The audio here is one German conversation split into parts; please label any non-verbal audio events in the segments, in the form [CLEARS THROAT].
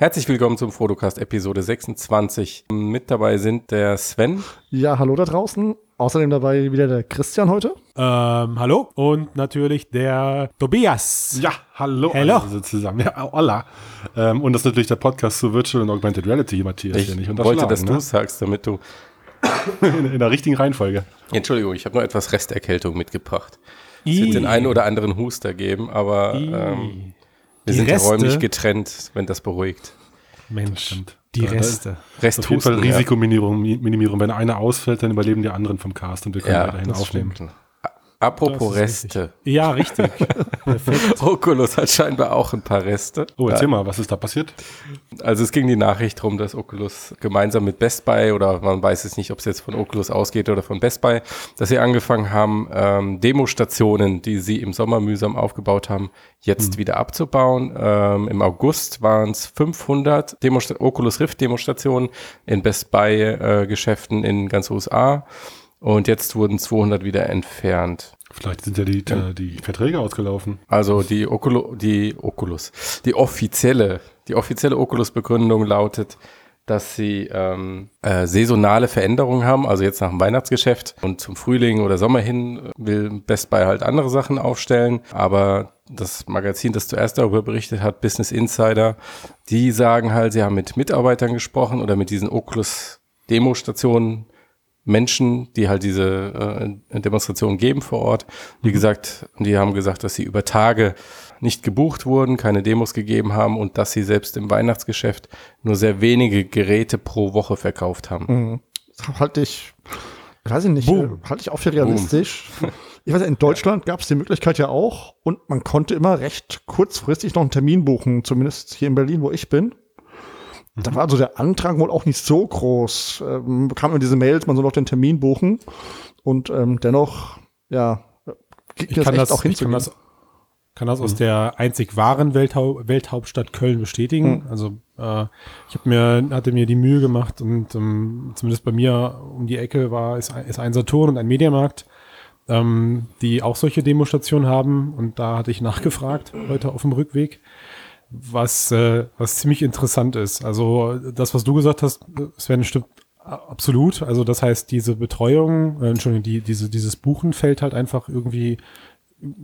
Herzlich willkommen zum Fotocast Episode 26. Mit dabei sind der Sven. Ja, hallo da draußen. Außerdem dabei wieder der Christian heute. Ähm, hallo. Und natürlich der Tobias. Ja, hallo. Hello. Also zusammen. Ja, hola. Ähm, und das ist natürlich der Podcast zu Virtual und Augmented Reality, Matthias. Ich hier nicht wollte, dass unterschlagen, du es sagst, damit du. ne? [LAUGHS] in, in der richtigen Reihenfolge. Entschuldigung, ich habe nur etwas Resterkältung mitgebracht. Es wird den einen oder anderen Huster geben, aber ähm, wir Die sind ja Reste? räumlich getrennt, wenn das beruhigt. Mensch, die Ja, da Reste. Auf jeden Fall ja. Risikominimierung. Minimierung. Wenn einer ausfällt, dann überleben die anderen vom Cast und wir können Ja, weiterhin das aufnehmen. stimmt. Apropos Reste. Ja, richtig. [LAUGHS] Perfekt. Oculus hat scheinbar auch ein paar Reste. Oh, erzähl mal, was ist da passiert? Also es ging die Nachricht rum, dass Oculus gemeinsam mit Best Buy oder man weiß es nicht, ob es jetzt von Oculus ausgeht oder von Best Buy, dass sie angefangen haben, ähm, Demostationen, die sie im Sommer mühsam aufgebaut haben, jetzt wieder abzubauen. Ähm, Im August waren es 500 Demosta Oculus Rift Demostationen in Best Buy äh, Geschäften in ganz USA und jetzt wurden 200 wieder entfernt. Vielleicht sind ja die, äh, die Verträge ausgelaufen. Also die Oculo, die Oculus, die offizielle, die offizielle Oculus-Begründung lautet, dass sie ähm, äh, saisonale Veränderungen haben, also jetzt nach dem Weihnachtsgeschäft und zum Frühling oder Sommer hin will Best Buy halt andere Sachen aufstellen, aber das Magazin, das zuerst darüber berichtet hat, Business Insider, die sagen halt, sie haben mit Mitarbeitern gesprochen oder mit diesen Oculus Demostationen Menschen, die halt diese äh, Demonstrationen geben vor Ort. Wie gesagt, die haben gesagt, dass sie über Tage nicht gebucht wurden, keine Demos gegeben haben und dass sie selbst im Weihnachtsgeschäft nur sehr wenige Geräte pro Woche verkauft haben. Mhm. Halte ich, weiß ich nicht, Boom. äh, halte ich auch für realistisch. [LAUGHS] Ich weiß, ja, in Deutschland gab es die Möglichkeit ja auch und man konnte immer recht kurzfristig noch einen Termin buchen, zumindest hier in Berlin, wo ich bin. Da war also der Antrag wohl auch nicht so groß. Ähm, bekam immer diese Mails, man soll noch den Termin buchen. Und ähm, dennoch, ja, Ich kann das, ich kann hinzugehen. das, kann das aus der einzig wahren Welthau Welthauptstadt Köln bestätigen. Also äh, ich habe mir hatte mir die Mühe gemacht und ähm, zumindest bei mir um die Ecke war ist, ein- ist ein Saturn und ein Mediamarkt, ähm, die auch solche Demostationen haben und da hatte ich nachgefragt heute auf dem Rückweg. Was, äh, was ziemlich interessant ist. Also das, was du gesagt hast, Sven, stimmt absolut. Also das heißt, diese Betreuung, äh, Entschuldigung, die, diese, dieses Buchen fällt halt einfach irgendwie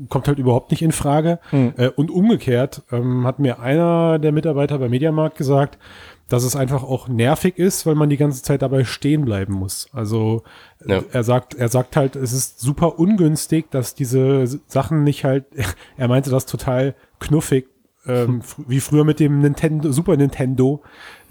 kommt halt überhaupt nicht in Frage. Äh, und umgekehrt ähm, hat mir einer der Mitarbeiter beim Mediamarkt gesagt, dass es einfach auch nervig ist, weil man die ganze Zeit dabei stehen bleiben muss. Also äh, Ja. er sagt, er sagt halt, es ist super ungünstig, dass diese Sachen nicht halt, [LAUGHS] er meinte das total knuffig, ähm, [LAUGHS] fr- wie früher mit dem Nintendo, Super Nintendo,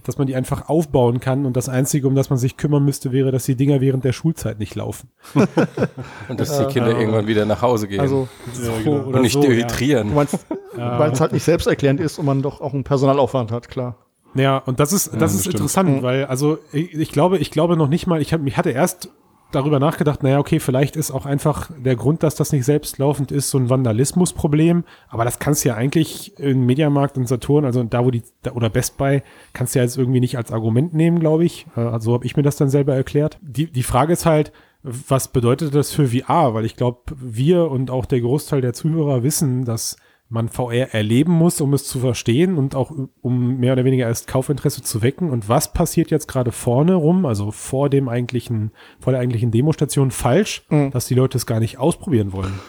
dass man die einfach aufbauen kann und das Einzige, um das man sich kümmern müsste, wäre, dass die Dinger während der Schulzeit nicht laufen. [LAUGHS] Und dass die Kinder irgendwann wieder nach Hause gehen Also, So oder und nicht so, dehydrieren. meinst, [LAUGHS] weil es halt nicht selbsterklärend ist und man doch auch einen Personalaufwand hat, klar. Ja, und das ist, das ist bestimmt. interessant, weil, also ich, ich glaube, ich glaube noch nicht mal, ich, hab, ich hatte erst darüber nachgedacht, naja, okay, vielleicht ist auch einfach der Grund, dass das nicht selbstlaufend ist, so ein Vandalismusproblem, aber das kannst du ja eigentlich im Mediamarkt und Saturn, also da, wo die, da, oder Best Buy, kannst du ja jetzt irgendwie nicht als Argument nehmen, glaube ich. Äh, Also habe ich mir das dann selber erklärt. Die, die Frage ist halt, was bedeutet das für VR? Weil ich glaube, wir und auch der Großteil der Zuhörer wissen, dass man VR erleben muss, um es zu verstehen und auch um mehr oder weniger erst Kaufinteresse zu wecken. Und was passiert jetzt gerade vorne rum, also vor dem eigentlichen, vor der eigentlichen Demostation falsch, dass die Leute es gar nicht ausprobieren wollen?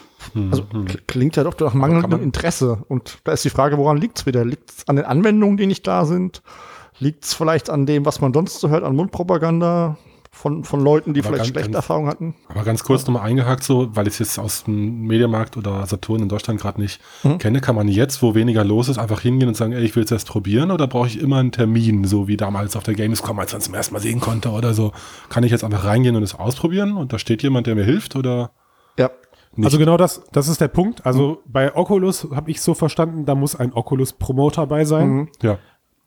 Also kl- klingt ja doch nach mangelndem Interesse. Und da ist die Frage, woran liegt es wieder? Liegt es an den Anwendungen, die nicht da sind? Liegt es vielleicht an dem, was man sonst so hört, an Mundpropaganda von, von Leuten, die Aber vielleicht ganz- schlechte ganz- Erfahrungen hatten? Aber ganz kurz nochmal eingehakt, so, weil ich es jetzt aus dem Mediamarkt oder Saturn in Deutschland gerade nicht Mhm. kenne, kann man jetzt, wo weniger los ist, einfach hingehen und sagen, ey, ich will es erst probieren oder brauche ich immer einen Termin, so wie damals auf der Gamescom, als man es zum ersten Mal sehen konnte oder so. Kann ich jetzt einfach reingehen und es ausprobieren und da steht jemand, der mir hilft oder Ja. nicht? Also genau das, das ist der Punkt. Also bei Oculus habe ich so verstanden, da muss ein Oculus-Promoter bei sein. Mhm. ja.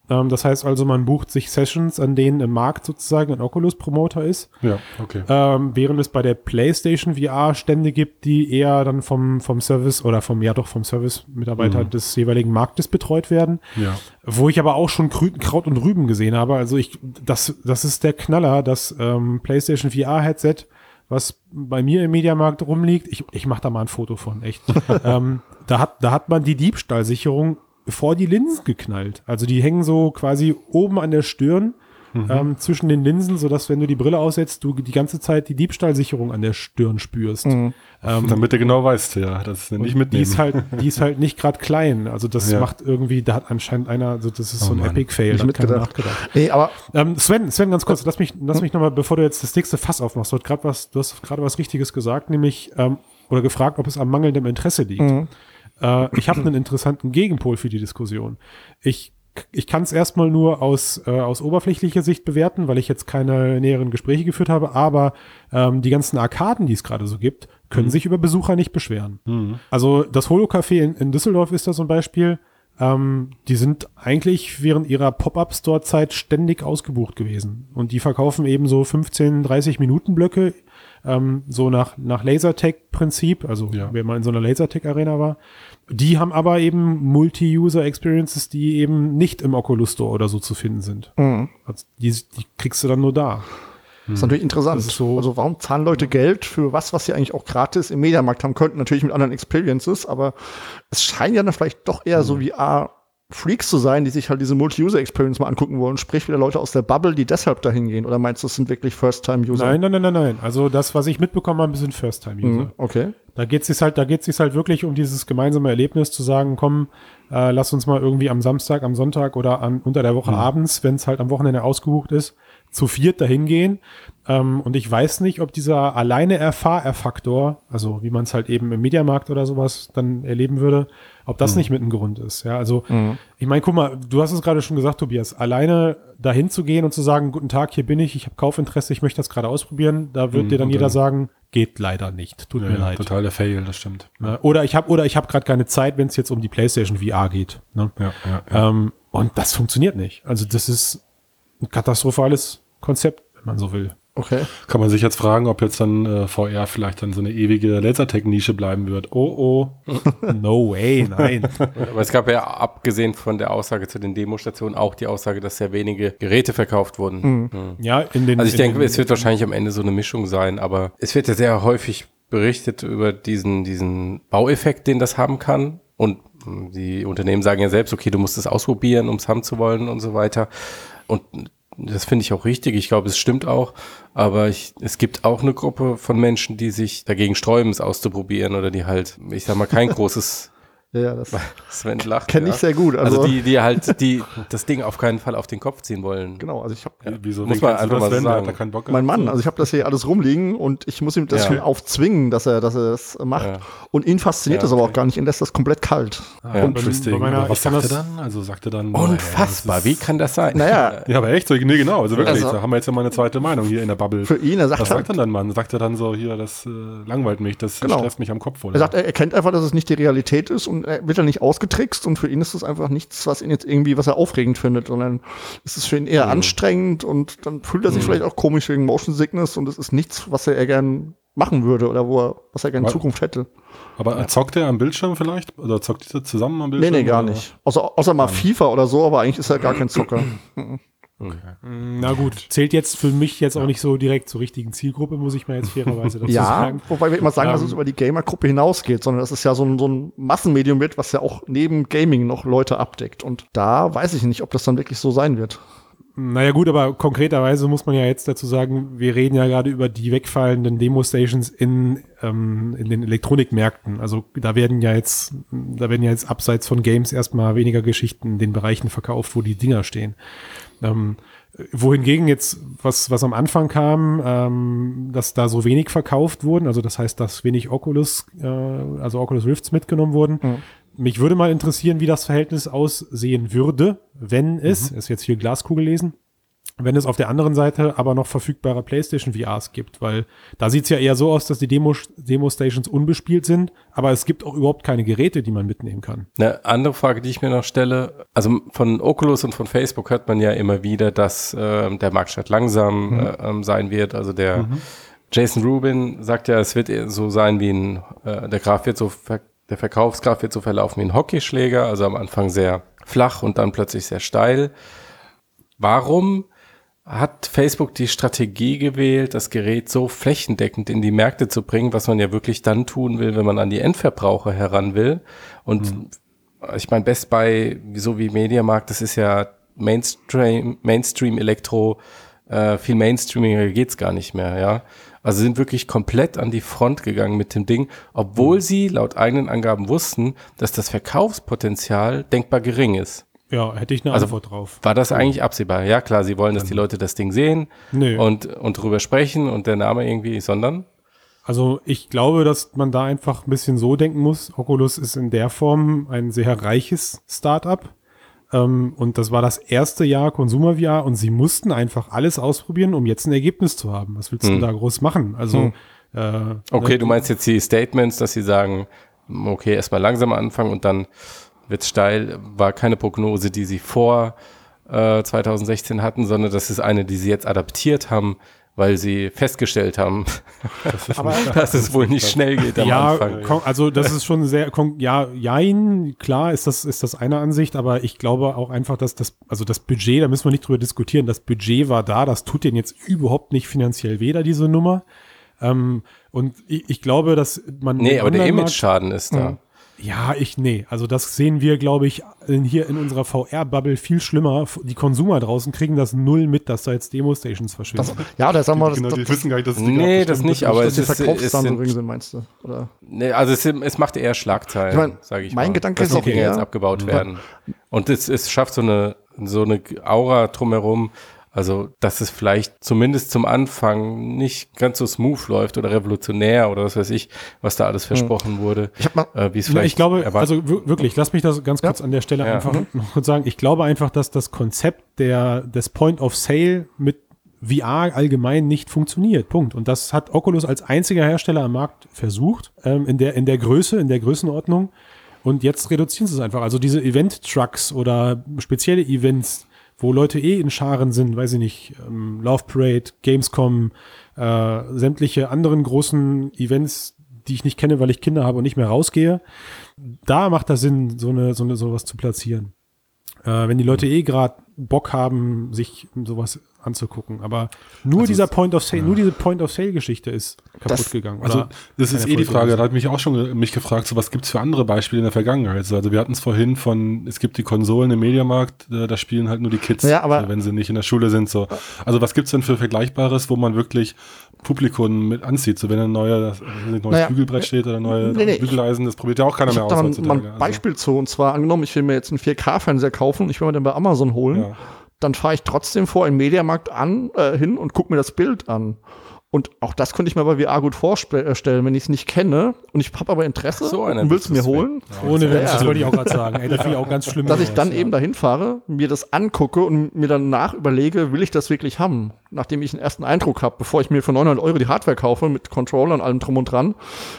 Ähm, das heißt also, man bucht sich Sessions, an denen im Markt sozusagen ein Oculus-Promoter ist. Ja, okay. Ähm, während es bei der PlayStation VR Stände gibt, die eher dann vom, vom Service oder vom, ja doch, vom Service-Mitarbeiter des jeweiligen Marktes betreut werden. Ja. Wo ich aber auch schon Krü Kraut und Rüben gesehen habe. Also ich, das, das ist der Knaller, das ähm, PlayStation VR-Headset, was bei mir im Mediamarkt rumliegt. Ich, ich mache da mal ein Foto von, echt. [LAUGHS] ähm, da, hat, da hat man die Diebstahlsicherung vor die Linsen geknallt. Also die hängen so quasi oben an der Stirn ähm, zwischen den Linsen, sodass wenn du die Brille aussetzt, du die ganze Zeit die Diebstahlsicherung an der Stirn spürst. Ähm, Damit du genau weißt, ja, das ist nicht die mitnehmen. ist halt, die ist halt nicht gerade klein. Also das Ja. macht irgendwie, da hat anscheinend einer, also das ist Oh so ein Mann. Epic-Fail, Nicht mitgedacht. nachgedacht. Nee, aber Ähm, Sven, Sven, ganz kurz, lass mich, lass mich nochmal, bevor du jetzt das nächste Fass aufmachst, du hast gerade was, du hast gerade was Richtiges gesagt, nämlich, ähm, oder gefragt, ob es am mangelndem Interesse liegt. Äh, ich habe einen interessanten Gegenpol für die Diskussion. Ich, ich kann es erstmal nur aus, äh, aus oberflächlicher Sicht bewerten, weil ich jetzt keine näheren Gespräche geführt habe, aber ähm, die ganzen Arkaden, die es gerade so gibt, können sich über Besucher nicht beschweren. Also das Holo-Café in, in Düsseldorf ist da so ein Beispiel. Ähm, die sind eigentlich während ihrer Pop-Up-Store-Zeit ständig ausgebucht gewesen. Und die verkaufen eben so 15, 30 Minuten Blöcke, ähm, so nach, nach Lasertag-Prinzip, also Ja. wer mal in so einer Lasertag-Arena war. Die haben aber eben Multi-User-Experiences, die eben nicht im Oculus Store oder so zu finden sind. Also die, die kriegst du dann nur da. ist natürlich interessant. Das ist so- also warum zahlen Leute Geld für was, was sie eigentlich auch gratis im Mediamarkt haben könnten? Natürlich mit anderen Experiences, aber es scheint ja dann vielleicht doch eher so VR Freaks zu sein, die sich halt diese Multi-User-Experience mal angucken wollen. Sprich wieder Leute aus der Bubble, die deshalb dahin gehen. Oder meinst du, es sind wirklich First-Time-User? Nein, nein, nein, nein, nein. Also das, was ich mitbekommen habe, sind First-Time-User. Mhm, okay. Da geht es sich halt, da geht es halt wirklich um dieses gemeinsame Erlebnis zu sagen, komm, äh, lass uns mal irgendwie am Samstag, am Sonntag oder an, unter der Woche abends, wenn es halt am Wochenende ausgebucht ist, zu viert dahin gehen. Ähm, und ich weiß nicht, ob dieser alleine Erfahrerfaktor, also wie man es halt eben im Mediamarkt oder sowas dann erleben würde, ob das nicht mit ein Grund ist. Ja, also ich meine, guck mal, du hast es gerade schon gesagt, Tobias, alleine dahin zu gehen und zu sagen, guten Tag, hier bin ich, ich habe Kaufinteresse, ich möchte das gerade ausprobieren, da wird dir dann jeder dann- sagen, geht leider nicht, tut ja, mir leid. totaler Fail, das stimmt. Ne? Oder ich habe oder ich habe gerade keine Zeit, wenn es jetzt um die PlayStation VR geht. Ne? Ja, ja, ja. Ähm, und das funktioniert nicht. Also das ist ein katastrophales Konzept, wenn man so will. Okay. Kann man sich jetzt fragen, ob jetzt dann äh, VR vielleicht dann so eine ewige Lasertech-Nische bleiben wird. Oh, oh. [LAUGHS] No way, nein. Aber es gab ja abgesehen von der Aussage zu den Demostationen auch die Aussage, dass sehr wenige Geräte verkauft wurden. Mhm. ja, in den. Also ich denke, den, es wird wahrscheinlich am Ende so eine Mischung sein, aber es wird ja sehr häufig berichtet über diesen, diesen Baueffekt, den das haben kann. Und mh, die Unternehmen sagen ja selbst, okay, du musst es ausprobieren, um es haben zu wollen und so weiter. Und das finde ich auch richtig. Ich glaube, es stimmt auch. Aber ich, es gibt auch eine Gruppe von Menschen, die sich dagegen sträuben, es auszuprobieren oder die halt, ich sag mal, kein [LAUGHS] großes Ja, ja, das [LAUGHS] Sven lacht. kenne ich ja. sehr gut. Also, Also, die, die halt, die das Ding auf keinen Fall auf den Kopf ziehen wollen. genau, also ich habe Wieso Muss man einfach das, mal Sven? Sagen. hat da keinen Bock mein? Mann, also ich habe das hier alles rumliegen und ich muss ihm das Ja. schon aufzwingen, dass er, dass er das macht. Ja. Und ihn fasziniert Ja, das aber auch gar nicht, ihn lässt das komplett kalt. Ja. Interesting. bei meiner- Aber was ich sagt er dann? Also sagt er dann. Unfassbar, wie kann das sein? Naja, Ja, aber echt, so, nee, genau, also wirklich, Also- da haben wir jetzt ja mal eine zweite Meinung hier in der Bubble. für ihn, er sagt was halt, sagt er dann, Mann? Sagt er dann so, hier, das äh, langweilt mich, das Genau. stresst mich am Kopf, oder? Er sagt, er erkennt einfach, dass es nicht die Realität ist und er wird dann nicht ausgetrickst und für ihn ist es einfach nichts, was ihn jetzt irgendwie, was er aufregend findet, sondern es ist für ihn eher anstrengend und dann fühlt er sich vielleicht auch komisch wegen Motion Sickness und es ist nichts, was er eher gern machen würde oder wo er, was er gerne in Zukunft hätte. aber zockt er am Bildschirm vielleicht? Oder zockt ihr zusammen am Nee, Bildschirm? nee, gar oder? nicht. Außer, außer mal FIFA oder so, aber eigentlich ist er gar kein Zocker. [CLEARS THROAT] Na gut, zählt jetzt für mich jetzt auch nicht so direkt zur richtigen Zielgruppe, muss ich mal jetzt fairerweise dazu [LAUGHS] Ja, sagen. wobei wir immer sagen, dass Ähm, es über die Gamer-Gruppe hinausgeht, sondern dass es ja so ein, so ein Massenmedium wird, was ja auch neben Gaming noch Leute abdeckt. Und da weiß ich nicht, ob das dann wirklich so sein wird. Naja gut, aber konkreterweise muss man ja jetzt dazu sagen, wir reden ja gerade über die wegfallenden Demo-Stations in, ähm, in den Elektronikmärkten. Also da werden ja jetzt, da werden ja jetzt abseits von Games erstmal weniger Geschichten in den Bereichen verkauft, wo die Dinger stehen. Ähm, wohingegen jetzt, was, was am Anfang kam, ähm, dass da so wenig verkauft wurden, also das heißt, dass wenig Oculus, äh, also Oculus Rifts mitgenommen wurden. Mich würde mal interessieren, wie das Verhältnis aussehen würde, wenn es, ist jetzt hier Glaskugel lesen, wenn es auf der anderen Seite aber noch verfügbare PlayStation VRs gibt, weil da sieht's ja eher so aus, dass die Demo, Demo-Stations unbespielt sind, aber es gibt auch überhaupt keine Geräte, die man mitnehmen kann. Eine andere Frage, die ich mir noch stelle, also von Oculus und von Facebook hört man ja immer wieder, dass ähm, der Marktstart langsam äh, ähm, sein wird. Also der Jason Rubin sagt ja, es wird so sein wie ein, äh, der Graph wird so, ver der Verkaufsgraph wird so verlaufen wie ein Hockeyschläger, also am Anfang sehr flach und dann plötzlich sehr steil. Warum hat Facebook die Strategie gewählt, das Gerät so flächendeckend in die Märkte zu bringen, was man ja wirklich dann tun will, wenn man an die Endverbraucher heran will. Und ich meine, Best Buy, so wie Mediamarkt, das ist ja Mainstream, Mainstream Elektro, äh, viel Mainstreamiger geht's gar nicht mehr, ja. Also sind wirklich komplett an die Front gegangen mit dem Ding, obwohl sie laut eigenen Angaben wussten, dass das Verkaufspotenzial denkbar gering ist. Ja, hätte ich eine Also- Antwort drauf. War das eigentlich absehbar? Ja, klar, sie wollen, dass die Leute das Ding sehen Nö. und, und drüber sprechen und der Name irgendwie, sondern Also ich glaube, dass man da einfach ein bisschen so denken muss. Oculus ist in der Form ein sehr reiches Startup. Ähm, und das war das erste Jahr Consumer VR und sie mussten einfach alles ausprobieren, um jetzt ein Ergebnis zu haben. Was willst du Hm. da groß machen? Also äh, Okay, ne, du meinst jetzt die Statements, dass sie sagen, okay, erstmal langsam anfangen und dann wird's steil, war keine Prognose, die sie vor äh, 2016 hatten, sondern das ist eine, die sie jetzt adaptiert haben, weil sie festgestellt haben, Aber [LAUGHS] dass es wohl nicht schnell geht am ja, Anfang. also das ist schon sehr, ja, jein, klar ist das, ist das eine Ansicht, aber ich glaube auch einfach, dass das, also das Budget, da müssen wir nicht drüber diskutieren, das Budget war da, das tut denen jetzt überhaupt nicht finanziell da diese Nummer. Ähm, und ich, ich glaube, dass man. Nee, aber der Image-Schaden ist da. Ja, ich, nee. Also das sehen wir, glaube ich, in, hier in unserer VR-Bubble viel schlimmer. Die Konsumer draußen kriegen das null mit, dass da jetzt Demo-Stations verschwinden. das, ja, da sagen wir, genau, das, die das, wissen gar nicht, dass es die Nee, das nicht, aber es ist, es Verkaufszahlen sind, sind, meinst du? Oder? Nee, also es, es macht eher Schlagzeilen, Ich mein, sage ich mein mal. Gedanke dass ist die auch Dinge eher- jetzt abgebaut werden. Und es, es schafft so eine, so eine Aura drumherum, also dass es vielleicht zumindest zum Anfang nicht ganz so smooth läuft oder revolutionär oder was weiß ich, was da alles versprochen wurde, Ich hab mal, äh, wie es Ja, vielleicht ich glaube, also wir- wirklich, lass mich das ganz kurz an der Stelle Ja. einfach noch kurz sagen. Ich glaube einfach, dass das Konzept der, des Point of Sale mit VR allgemein nicht funktioniert. Punkt. Und das hat Oculus als einziger Hersteller am Markt versucht, ähm, in, der, in der Größe, in der Größenordnung. Und jetzt reduzieren sie es einfach. Also diese Event-Trucks oder spezielle Events, wo Leute eh in Scharen sind, weiß ich nicht, ähm, Love Parade, Gamescom, äh, sämtliche anderen großen Events, die ich nicht kenne, weil ich Kinder habe und nicht mehr rausgehe. Da macht das Sinn, so eine, so eine, sowas zu platzieren. Äh, wenn die Leute eh gerade Bock haben, sich sowas anzugucken. Aber nur dieser Point of Sale, nur diese Point of Sale Geschichte ist kaputt Das- gegangen. Also Oder das ist eh die Frage, da hat mich auch schon mich gefragt, so was gibt's für andere Beispiele in der Vergangenheit? So, Also wir hatten es vorhin von, es gibt die Konsolen im Mediamarkt, äh, da spielen halt nur die Kids, Ja, aber- wenn sie nicht in der Schule sind. So. Also was gibt's denn für Vergleichbares, wo man wirklich Publikum mit anzieht? So wenn ein neuer, ein neues Naja, Bügelbrett steht oder ein neues nee, nee, Bügeleisen, das probiert ja auch keiner ich mehr habe aus da mal, heutzutage. mal ein Also, Beispiel zu. Und zwar angenommen, ich will mir jetzt einen 4K-Fernseher kaufen, ich will mir den bei Amazon holen. Ja. Dann fahre ich trotzdem vor einen Mediamarkt an, äh, hin und gucke mir das Bild an. Und auch das könnte ich mir bei VR gut vorstellen, wenn ich es nicht kenne und ich habe aber Interesse so, und will es mir holen, Ohne Ja, Witz, das ja. wollte ich auch gerade sagen. Ey, das finde ich auch ganz schlimm. dass ich dann ja. eben dahin fahre, mir das angucke und mir danach überlege, will ich das wirklich haben? Nachdem ich einen ersten Eindruck habe, bevor ich mir für 900 Euro die Hardware kaufe mit Controller und allem drum und dran,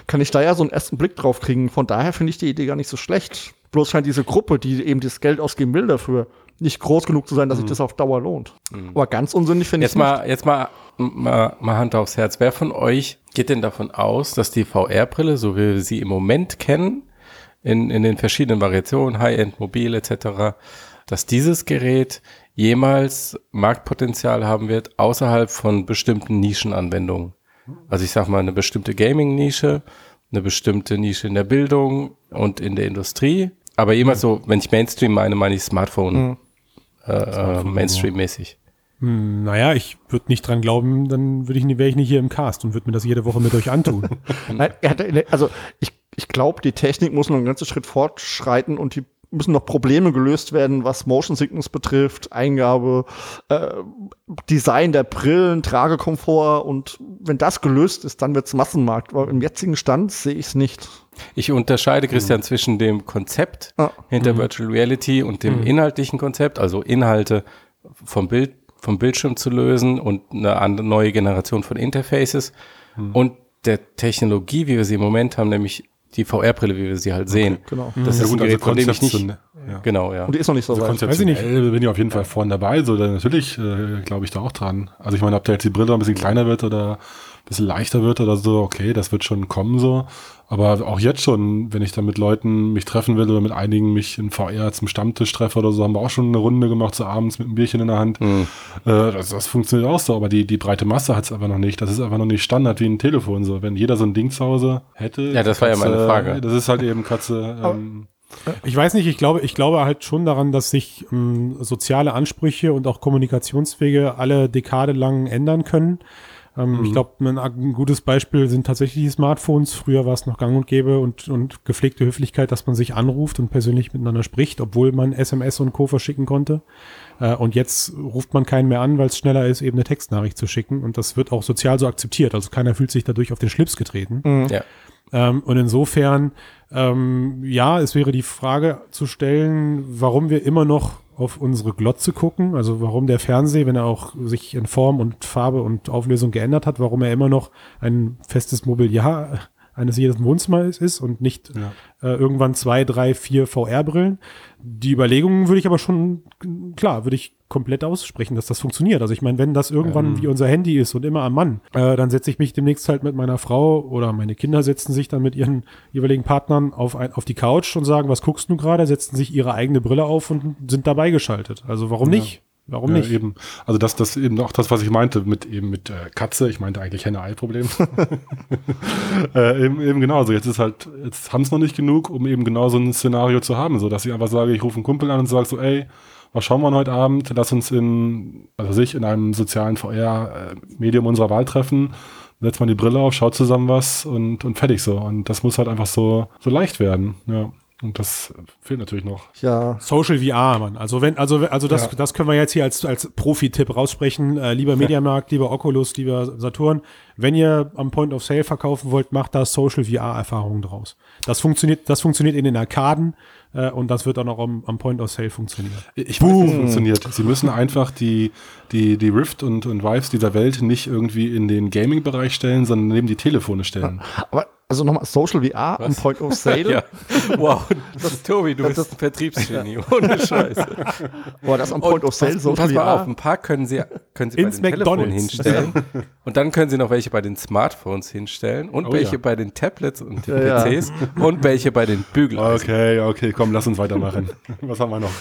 kann ich da ja so einen ersten Blick drauf kriegen. Von daher finde ich die Idee gar nicht so schlecht. Bloß scheint diese Gruppe, die eben das Geld ausgeben will dafür, nicht groß genug zu sein, dass sich das auf Dauer lohnt. Aber ganz unsinnig finde ich Jetzt mal, jetzt mal, mal, mal Hand aufs Herz. Wer von euch geht denn davon aus, dass die VR-Brille, so wie wir sie im Moment kennen, in, in den verschiedenen Variationen, High-End, Mobil etc., dass dieses Gerät jemals Marktpotenzial haben wird außerhalb von bestimmten Nischenanwendungen? Also ich sag mal, eine bestimmte Gaming-Nische, eine bestimmte Nische in der Bildung und in der Industrie. Aber jemals so, wenn ich Mainstream meine, meine ich Smartphone, äh, äh, Mainstream-mäßig. Hm, Naja, ich würde nicht dran glauben, dann würde ich wäre ich nicht hier im Cast und würde mir das jede Woche mit euch antun. [LAUGHS] Nein, also ich, ich glaube, die Technik muss noch einen ganzen Schritt fortschreiten und die müssen noch Probleme gelöst werden, was Motion Sickness betrifft, Eingabe, äh, Design der Brillen, Tragekomfort und wenn das gelöst ist, dann wird's Massenmarkt. Aber im jetzigen Stand sehe ich es nicht. Ich unterscheide, Christian, zwischen dem Konzept Ah. hinter Virtual Reality und dem inhaltlichen Konzept, also Inhalte vom Bild, vom Bildschirm zu lösen und eine andere, neue Generation von Interfaces und der Technologie, wie wir sie im Moment haben, nämlich die VR-Brille, wie wir sie halt sehen. Genau. Das ja ist ein gut, also Gerät, von dem ich nicht, konzeptionell. Ja. genau, ja. Und die ist noch nicht so Also weit. konzeptionell Weiß ich bin ich auf jeden Fall vorne dabei. So, dann natürlich äh, glaube ich da auch dran. Also ich meine, ob da jetzt die Brille ein bisschen kleiner wird oder ein bisschen leichter wird oder so, okay, das wird schon kommen so. Aber auch jetzt schon, wenn ich da mit Leuten mich treffen will oder mit einigen mich in VR zum Stammtisch treffe oder so, haben wir auch schon eine Runde gemacht, so abends mit einem Bierchen in der Hand. Hm. Äh, das, das funktioniert auch so, aber die, die breite Masse hat es einfach noch nicht. Das ist einfach noch nicht Standard wie ein Telefon. So, wenn jeder so ein Ding zu Hause hätte. Ja, das war ja meine Katze, Frage. Das ist halt eben Katze. Ähm, Ich weiß nicht, ich glaube, ich glaube halt schon daran, dass sich ähm, soziale Ansprüche und auch Kommunikationswege alle Dekade lang ändern können. Ähm, Mhm. Ich glaube, ein, ein gutes Beispiel sind tatsächlich die Smartphones. Früher war es noch gang und gäbe und, und gepflegte Höflichkeit, dass man sich anruft und persönlich miteinander spricht, obwohl man SMS und Co. verschicken konnte. Äh, und jetzt ruft man keinen mehr an, weil es schneller ist, eben eine Textnachricht zu schicken. Und das wird auch sozial so akzeptiert. Also keiner fühlt sich dadurch auf den Schlips getreten. Ja. Ähm, und insofern, ähm, ja, es wäre die Frage zu stellen, warum wir immer noch auf unsere Glotze gucken, also warum der Fernseher, wenn er auch sich in Form und Farbe und Auflösung geändert hat, warum er immer noch ein festes Mobiliar eines jeden Wohnzimmers ist und nicht äh, irgendwann zwei, drei, vier VR-Brillen. Die Überlegungen würde ich aber schon, klar, würde ich komplett aussprechen, dass das funktioniert. Also ich meine, wenn das irgendwann wie unser Handy ist und immer am Mann, äh, dann setze ich mich demnächst halt mit meiner Frau oder meine Kinder setzen sich dann mit ihren jeweiligen Partnern auf, ein, auf die Couch und sagen, was guckst du gerade, setzen sich ihre eigene Brille auf und sind dabei geschaltet. Also warum nicht? Warum Ja, nicht? eben. Also das, das eben auch das, was ich meinte mit eben mit äh, Katze. Ich meinte eigentlich Henne-Ei-Problem. [LAUGHS] äh, eben, eben genau. Also jetzt ist halt, jetzt haben es noch nicht genug, um eben genau so ein Szenario zu haben, so dass ich einfach sage, ich rufe einen Kumpel an und sage so, ey, was schauen wir heute Abend? Lass uns in, also sich in einem sozialen VR-Medium unserer Wahl treffen. Setzt man die Brille auf, schaut zusammen was und, und fertig so. Und das muss halt einfach so, so leicht werden. Ja. Und das fehlt natürlich noch. Ja, Social VR, Mann. Also wenn, also, also das, Ja. das können wir jetzt hier als, als Profi-Tipp raussprechen. Äh, lieber Mediamarkt, lieber Oculus, lieber Saturn. Wenn ihr am Point of Sale verkaufen wollt, macht da Social VR-Erfahrungen draus. Das funktioniert, das funktioniert in den Arkaden äh, und das wird auch noch am, am Point of Sale funktionieren. Ich weiß, wie es funktioniert. Sie müssen einfach die, die, die Rift und, und Vives dieser Welt nicht irgendwie in den Gaming-Bereich stellen, sondern neben die Telefone stellen. aber also nochmal Social VR am Point of [LAUGHS] Sale. Ja. Wow, das ist Tobi, du bist ein Vertriebsgenie. [LAUGHS] Ohne Scheiße. Boah, das am Point of Sale pass, Social pass mal auf, ein paar können Sie, können Sie bei Ins den Telefonen McDonald's. hinstellen. [LAUGHS] Und dann können Sie noch welche bei den Smartphones hinstellen und Oh welche ja. bei den Tablets und den Ja, ja. PCs und welche bei den Bügeleisen. Okay, okay, komm, lass uns weitermachen. [LAUGHS] Was haben wir noch? [LAUGHS]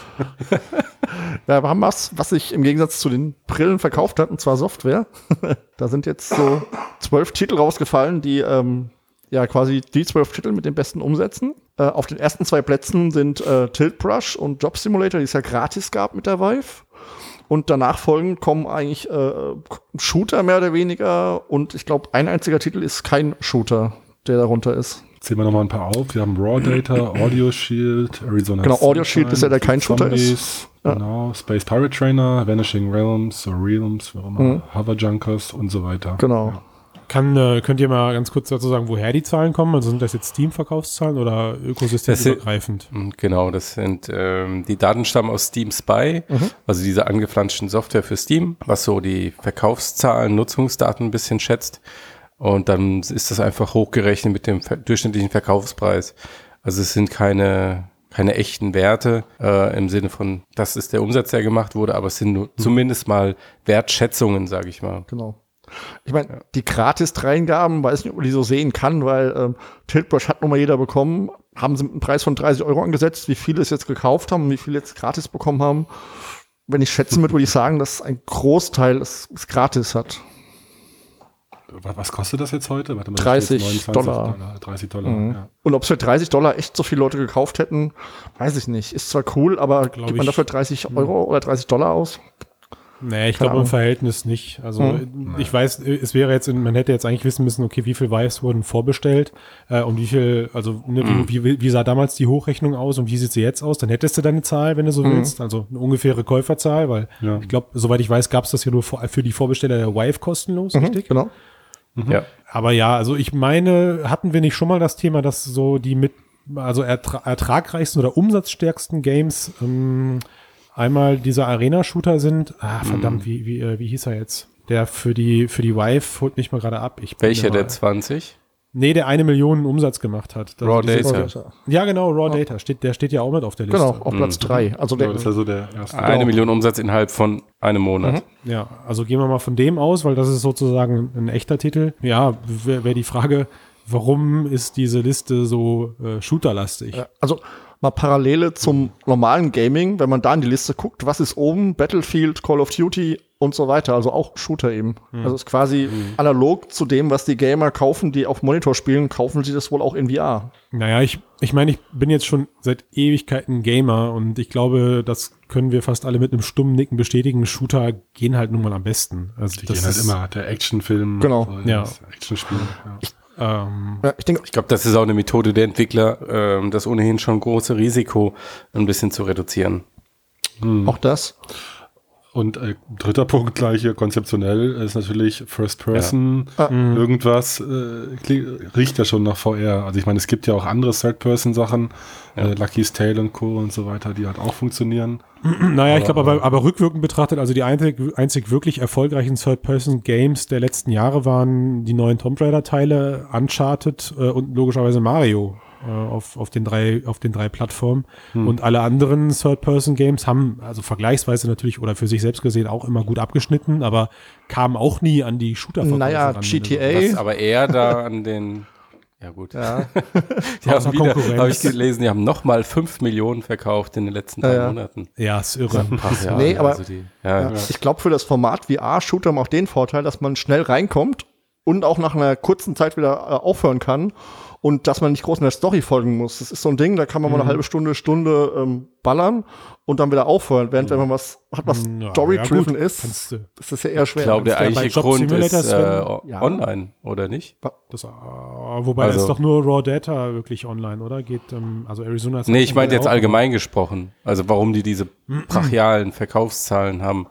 Ja, wir haben was, was sich im Gegensatz zu den Brillen verkauft hat, und zwar Software. [LAUGHS] da sind jetzt so zwölf Titel rausgefallen, die ähm, ja quasi die zwölf Titel mit den besten umsetzen. Äh, auf den ersten zwei Plätzen sind äh, Tilt Brush und Job Simulator, die es ja gratis gab mit der Vive. Und danach folgend kommen eigentlich äh, Shooter mehr oder weniger. Und ich glaube, ein einziger Titel ist kein Shooter, der darunter ist. Zählen wir nochmal ein paar auf. Wir haben Raw Data, [CLEARS THROAT] Audio Shield, Arizona Genau, Audio Shield ist ja der kein Shooter ist. Zombies, Genau, Space Pirate Trainer, Vanishing Realms, or Realms, wie auch immer, Hover Junkers und so weiter. Genau. Kann, äh, könnt ihr mal ganz kurz dazu sagen, woher die Zahlen kommen? Also sind das jetzt Steam-Verkaufszahlen oder ökosystemübergreifend? Mm, Genau, das sind ähm, die Daten stammen aus Steam Spy, Mhm. also diese angeflanschten Software für Steam, was so die Verkaufszahlen, Nutzungsdaten ein bisschen schätzt. Und dann ist das einfach hochgerechnet mit dem durchschnittlichen Verkaufspreis. Also es sind keine keine echten Werte äh, im Sinne von, das ist der Umsatz, der gemacht wurde, aber es sind nur zumindest mal Wertschätzungen, sage ich mal. Genau. Ich meine, die Gratis-Dreingaben, weiß nicht, ob man die so sehen kann, weil ähm, Tiltbrush hat nun mal jeder bekommen. Haben sie mit einem Preis von 30 Euro angesetzt, wie viele es jetzt gekauft haben und wie viele jetzt gratis bekommen haben. Wenn ich schätzen würde, würde ich sagen, dass ein Großteil es, es gratis hat. Was, kostet das jetzt heute? Warte mal, da 30 steht's Dollar. 30 Dollar, Mhm. ja. Und ob es für 30 Dollar echt so viele Leute gekauft hätten, weiß ich nicht. Ist zwar cool, aber Glaub gibt man dafür 30 Euro oder 30 Dollar aus? Nee, ich glaube im. Verhältnis nicht. Also Hm. ich weiß, es wäre jetzt, man hätte jetzt eigentlich wissen müssen, okay, wie viel Vives wurden vorbestellt äh, und wie viel, also ne, wie, wie, wie sah damals die Hochrechnung aus und wie sieht sie jetzt aus? Dann hättest du deine Zahl, wenn du so willst, also eine ungefähre Käuferzahl, weil Ja. ich glaube, soweit ich weiß, gab es das ja nur für die Vorbesteller der Vive kostenlos, richtig? Genau. Ja. Aber ja, also ich meine, hatten wir nicht schon mal das Thema, dass so die mit, also ertra ertragreichsten oder umsatzstärksten Games ähm, einmal dieser Arena-Shooter sind. Ah, verdammt, wie, wie, äh, wie hieß er jetzt? Der für die, für die Vive holt mich mal gerade ab. Ich Welcher der 20? Nee, der eine Million Umsatz gemacht hat. Das- Raw Data. Ja, genau, Raw Data. Steht, der steht ja auch mit auf der Liste. Genau, auf Platz 3. Also Ja, der, das ist ja so der erste. Eine Million Umsatz innerhalb von einem Monat. Ja, also gehen wir mal von dem aus, weil das ist sozusagen ein echter Titel. Ja, wäre wär die Frage, warum ist diese Liste so äh, shooterlastig? Ja, also mal Parallele zum normalen Gaming, wenn man da in die Liste guckt, was ist oben? Battlefield, Call of Duty, und so weiter. Also auch Shooter eben. Hm. Also ist quasi analog zu dem, was die Gamer kaufen, die auf Monitor spielen, kaufen sie das wohl auch in VR. Naja, ich, ich meine, ich bin jetzt schon seit Ewigkeiten Gamer und ich glaube, das können wir fast alle mit einem stummen Nicken bestätigen. Shooter gehen halt nun mal am besten. Also Die das gehen halt ist, immer, der Actionfilm. Genau. so, Ja. Actionspiel. Ja. Ähm, Ja, ich denke, Ich glaube, das ist auch eine Methode der Entwickler, ähm, das ohnehin schon große Risiko ein bisschen zu reduzieren. auch das. Und äh, dritter [LAUGHS] Punkt gleich hier konzeptionell ist natürlich First Person. Ja. Ah. Irgendwas äh, kli- riecht ja schon nach VR. Also ich meine, es gibt ja auch andere Third-Person-Sachen, äh, Lucky's Tale und Co. und so weiter, die halt auch funktionieren. [CLEARS THROAT] naja, ich glaube aber, aber rückwirkend betrachtet, also die einzig, einzig wirklich erfolgreichen Third-Person-Games der letzten Jahre waren die neuen Tomb Raider-Teile, Uncharted äh, und logischerweise Mario äh, auf, auf, den drei, auf den drei Plattformen. Und alle anderen Third-Person-Games haben, also vergleichsweise natürlich oder für sich selbst gesehen auch immer gut abgeschnitten, aber kamen auch nie an die shooter Naja, ran. GTA. Das aber eher da an den, ja gut. Ja. [LAUGHS] Die haben wieder, Konkurrenz. habe ich gelesen, die haben nochmal 5 Millionen verkauft in den letzten drei Ja, ja. Monaten. Ja, ist irre. Ach, ja, Nee, aber- also die, ja, Ja. Ich glaube, für das Format VR-Shooter haben auch den Vorteil, dass man schnell reinkommt und auch nach einer kurzen Zeit wieder äh, aufhören kann und dass man nicht groß in der Story folgen muss. Das ist so ein Ding, da kann man mal eine halbe Stunde, Stunde ähm, ballern und dann wieder aufhören. Während wenn man was hat, was Ja, Story-driven ja, ist, ist das ja eher schwer. Ich glaube, der eigentliche Grund Simulator, ist äh? Ja. online, oder nicht? Das, äh, wobei Also- da ist doch nur Raw Data wirklich online, oder? Geht, ähm, also Arizona ist Nee, ich meinte jetzt auch, allgemein gesprochen. Also warum die diese [CLEARS THROAT] brachialen Verkaufszahlen haben.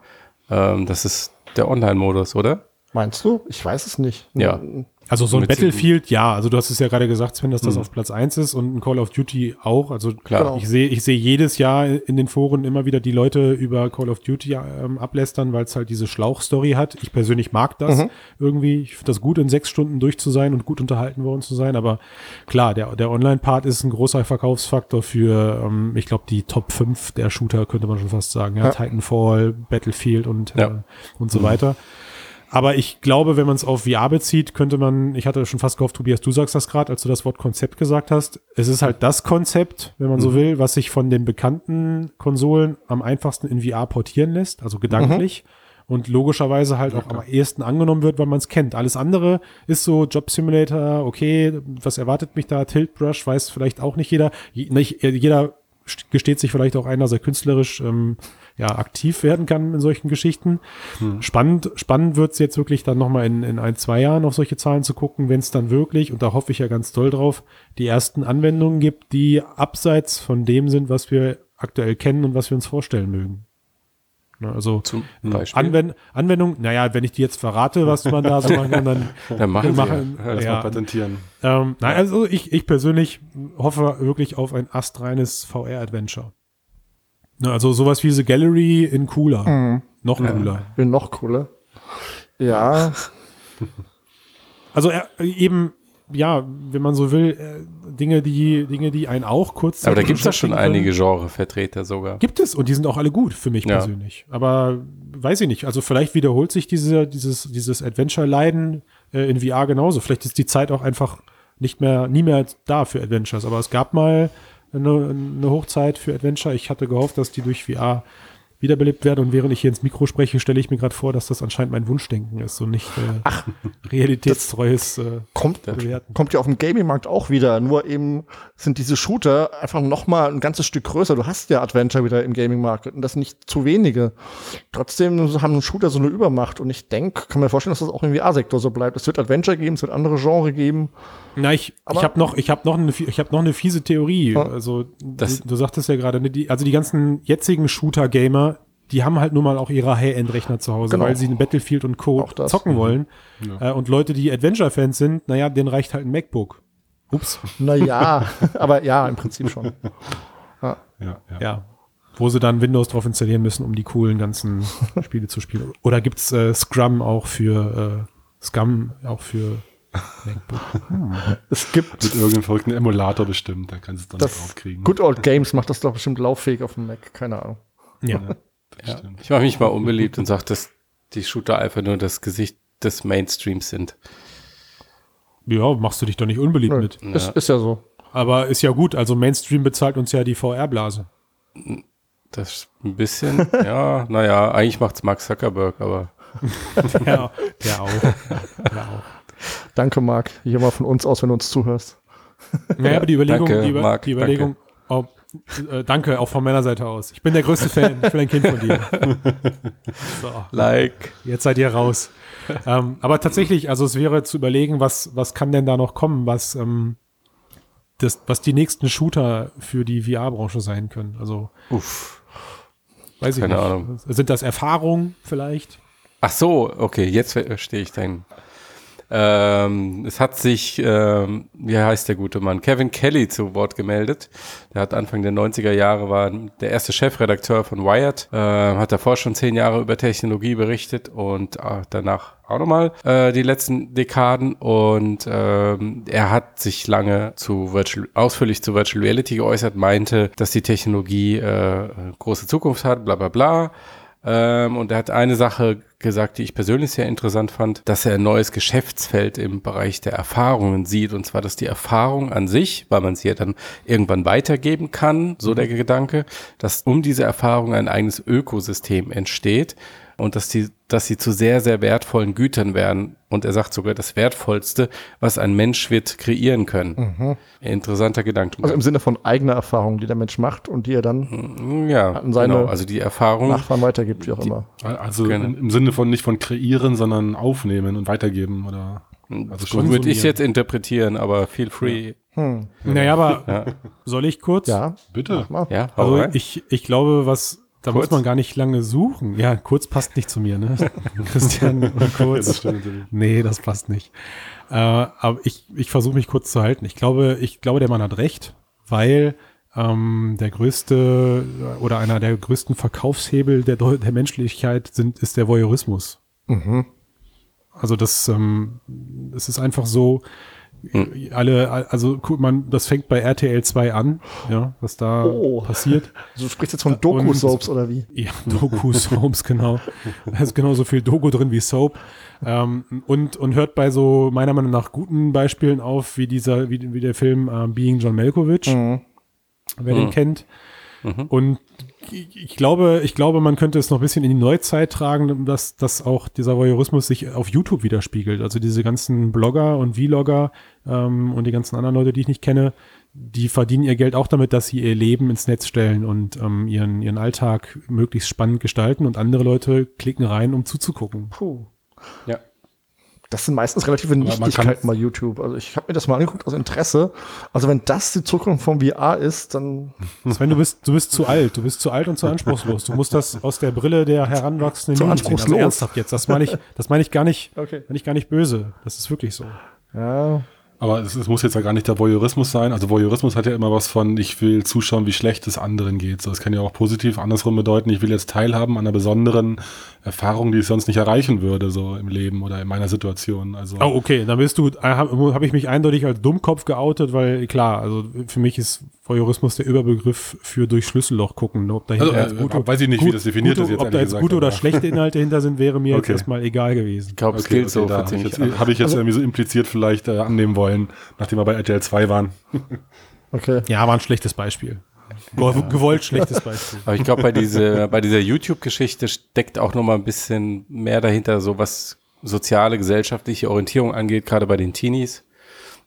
Ähm, das ist der Online-Modus, oder? Meinst du? Ich weiß es nicht. Ja. Also so ein Battlefield, ja. Also du hast es ja gerade gesagt, Sven, dass das auf Platz eins ist und ein Call of Duty auch. Also Klar. Genau. ich sehe ich sehe jedes Jahr in den Foren immer wieder die Leute über Call of Duty ähm, ablästern, weil es halt diese Schlauchstory hat. Ich persönlich mag das irgendwie. Ich finde das gut, in sechs Stunden durch zu sein und gut unterhalten worden zu sein. Aber klar, der, der Online-Part ist ein großer Verkaufsfaktor für, ähm, ich glaube, die Top 5 der Shooter, könnte man schon fast sagen. Ja, Ja. Titanfall, Battlefield und, Ja. äh, und so weiter. Aber ich glaube, wenn man es auf VR bezieht, könnte man, ich hatte schon fast gehofft, Tobias, du sagst das gerade, als du das Wort Konzept gesagt hast. Es ist halt das Konzept, wenn man so will, was sich von den bekannten Konsolen am einfachsten in VR portieren lässt, also gedanklich. Und logischerweise halt auch am ehesten angenommen wird, weil man es kennt. Alles andere ist so Job Simulator, okay, was erwartet mich da? Tilt Brush, weiß vielleicht auch nicht jeder. Nicht, äh, jeder gesteht sich vielleicht auch ein, dass er künstlerisch ähm, ja, aktiv werden kann in solchen Geschichten. Spannend, spannend wird's jetzt wirklich dann nochmal in, in ein, zwei Jahren auf solche Zahlen zu gucken, wenn es dann wirklich, und da hoffe ich ja ganz doll drauf, die ersten Anwendungen gibt, die abseits von dem sind, was wir aktuell kennen und was wir uns vorstellen mögen. Also Zum Beispiel. Anwend Anwendung, naja, wenn ich die jetzt verrate, was man da so machen kann, dann [LAUGHS] Dann machen sie machen, ja. Ja, mal patentieren. ähm, nein, also ich, ich persönlich hoffe wirklich auf ein astreines VR-Adventure. Ne, also sowas wie The Gallery in cooler. Noch cooler. Bin noch cooler. Ja, [LAUGHS] Also äh, eben, ja, wenn man so will, äh, Dinge, die, Dinge, die einen auch kurz. Aber da gibt es doch schon können. einige Genrevertreter sogar. Gibt es und die sind auch alle gut für mich Ja. persönlich. Aber weiß ich nicht. Also vielleicht wiederholt sich diese, dieses, dieses Adventure-Leiden äh, in VR genauso. Vielleicht ist die Zeit auch einfach nicht mehr, nie mehr da für Adventures. Aber es gab mal eine, eine Hochzeit für Adventure. Ich hatte gehofft, dass die durch VR wiederbelebt werden. Und während ich hier ins Mikro spreche, stelle ich mir gerade vor, dass das anscheinend mein Wunschdenken ist und nicht äh, realitätstreues äh, kommt, Bewerten. kommt ja auf dem Gaming-Markt auch wieder. Nur eben sind diese Shooter einfach noch mal ein ganzes Stück größer. Du hast ja Adventure wieder im Gaming-Markt und das nicht zu wenige. Trotzdem haben Shooter so eine Übermacht und ich denke, kann mir vorstellen, dass das auch im VR-Sektor so bleibt. Es wird Adventure geben, es wird andere Genre geben. Na, ich, Aber- ich habe noch, ich habe noch eine, ich habe noch eine fiese Theorie. Ja. Also du, du sagtest ja gerade, ne, die, also die ganzen jetzigen Shooter-Gamer, die haben halt nun mal auch ihre High-End-Rechner zu Hause, Genau. weil sie in Battlefield und Co. Das. zocken wollen. Äh, und Leute, die Adventure-Fans sind, naja, denen reicht halt ein MacBook. Ups. [LAUGHS] Naja, aber ja, im Prinzip schon. Ja, ja. Ja. Wo sie dann Windows drauf installieren müssen, um die coolen ganzen [LAUGHS] Spiele zu spielen. Oder gibt's äh, Scrum auch für äh, Scum auch für MacBook? Es gibt Mit irgendeinem verrückten Emulator bestimmt, da kannst du es dann draufkriegen. Good Old Games macht das doch bestimmt lauffähig auf dem Mac, keine Ahnung. Ja. Ja. Ich mache mich mal unbeliebt und sage, dass die Shooter einfach nur das Gesicht des Mainstreams sind. ja, machst du dich doch nicht unbeliebt Nö, mit. Ist, ist ja so. Aber ist ja gut, also Mainstream bezahlt uns ja die VR-Blase. Das ist ein bisschen, [LAUGHS] ja, naja, eigentlich macht's Mark Zuckerberg, aber [LAUGHS] Ja, der auch. Der auch. Danke, Marc. Hier mal von uns aus, wenn du uns zuhörst. Naja, aber die Überlegung, Danke, die, Über Marc, die Überlegung, ob, äh, danke, auch von meiner Seite aus. Ich bin der größte Fan. Ich bin ein Kind von dir. [LAUGHS] So, like. jetzt seid ihr raus. ähm, aber tatsächlich, also es wäre zu überlegen, was, was kann denn da noch kommen, was, ähm, das, was die nächsten Shooter für die VR-Branche sein können. Also, Uff. weiß ich Keine nicht. Ahnung. Sind das Erfahrungen vielleicht? Ach so, okay, jetzt verstehe ich deinen. Ähm, es hat sich, ähm, wie heißt der gute Mann, Kevin Kelly zu Wort gemeldet. Der hat Anfang der 90er Jahre war der erste Chefredakteur von Wired, äh, hat davor schon zehn Jahre über Technologie berichtet und äh, danach auch nochmal äh, die letzten Dekaden und ähm, er hat sich lange zu Virtual, ausführlich zu Virtual Reality geäußert, meinte, dass die Technologie äh, große Zukunft hat, bla bla bla. Ähm, und er hat eine Sache gesagt, die ich persönlich sehr interessant fand, dass er ein neues Geschäftsfeld im Bereich der Erfahrungen sieht. Und zwar, dass die Erfahrung an sich, weil man sie ja dann irgendwann weitergeben kann, so der Gedanke, dass um diese Erfahrung ein eigenes Ökosystem entsteht und dass die, dass sie zu sehr, sehr wertvollen Gütern werden. Und er sagt sogar das Wertvollste, was ein Mensch wird kreieren können. Interessanter Gedanke. Also im Sinne von eigener Erfahrung, die der Mensch macht und die er dann ja, an seine genau. Also die Erfahrung. Nachfahren weitergibt, wie auch immer. Also Gerne. im im Sinne von nicht von kreieren, sondern aufnehmen und weitergeben oder also So schon würde ich jetzt interpretieren, aber feel free. Hm. Naja, aber Ja, soll ich kurz? Ja, bitte. ja Also ich, ich glaube, was, da Kurz? muss man gar nicht lange suchen. Ja, kurz passt nicht zu mir, ne? [LAUGHS] Christian kurz. das stimmt natürlich. Nee, das passt nicht. Äh, aber ich, ich versuche mich kurz zu halten. Ich glaube, ich glaube, der Mann hat recht, weil ähm, der größte oder einer der größten Verkaufshebel der, der Menschlichkeit sind, ist der Voyeurismus. Mhm. Also das, ähm, das ist einfach so, alle, also guck man, das fängt bei RTL 2 an, ja, was da Oh. passiert. Also du sprichst jetzt von Doku-Soaps oder wie? Ja, Doku, Soaps, genau. Da ist genauso viel Doku drin wie Soap. Ähm, und, und hört bei so meiner Meinung nach guten Beispielen auf, wie dieser, wie, wie der Film äh, Being John Malkovich, Mhm. wer den kennt. Und ich glaube, ich glaube, man könnte es noch ein bisschen in die Neuzeit tragen, dass, dass auch dieser Voyeurismus sich auf YouTube widerspiegelt. Also diese ganzen Blogger und Vlogger ähm, und die ganzen anderen Leute, die ich nicht kenne, die verdienen ihr Geld auch damit, dass sie ihr Leben ins Netz stellen und ähm, ihren, ihren Alltag möglichst spannend gestalten und andere Leute klicken rein, um zuzugucken. Puh. Ja. Das sind meistens relative Nichtigkeiten bei YouTube. Also ich habe mir das mal angeguckt aus Interesse. Also wenn das die Zukunft vom VR ist, dann [LAUGHS] Sven, du bist, du bist zu alt, du bist zu alt und zu anspruchslos. Du musst das aus der Brille der heranwachsenden Zu Jugend sehen. Also anspruchslos. ernsthaft jetzt. Das meine ich, das meine ich gar nicht, [LAUGHS] Okay. meine ich gar nicht böse. Das ist wirklich so. ja, Aber es, es muss jetzt ja gar nicht der Voyeurismus sein. Also Voyeurismus hat ja immer was von, ich will zuschauen, wie schlecht es anderen geht. So, das kann ja auch positiv andersrum bedeuten, ich will jetzt teilhaben an einer besonderen Erfahrung, die ich sonst nicht erreichen würde, so im Leben oder in meiner Situation. Also Oh, okay, dann bist du, habe hab ich mich eindeutig als Dummkopf geoutet, weil klar, also für mich ist Voyeurismus der Überbegriff für durch Schlüsselloch gucken. Ob dahinter Also, äh, weiß ich nicht, wie das definiert gute, ist jetzt Ob da jetzt gesagt, gute oder schlechte Inhalte hinter sind, wäre mir jetzt Okay. erstmal egal gewesen. Ich glaube, es okay, gilt okay, so da habe ich jetzt, hab ich jetzt Also- irgendwie so impliziert vielleicht äh, annehmen wollen, nachdem wir bei RTL 2 waren. [LAUGHS] okay. Ja, war ein schlechtes Beispiel. Ge- Gewollt schlechtes Beispiel. Aber ich glaube, bei, diese, bei dieser YouTube-Geschichte steckt auch noch mal ein bisschen mehr dahinter, so was soziale, gesellschaftliche Orientierung angeht, gerade bei den Teenies.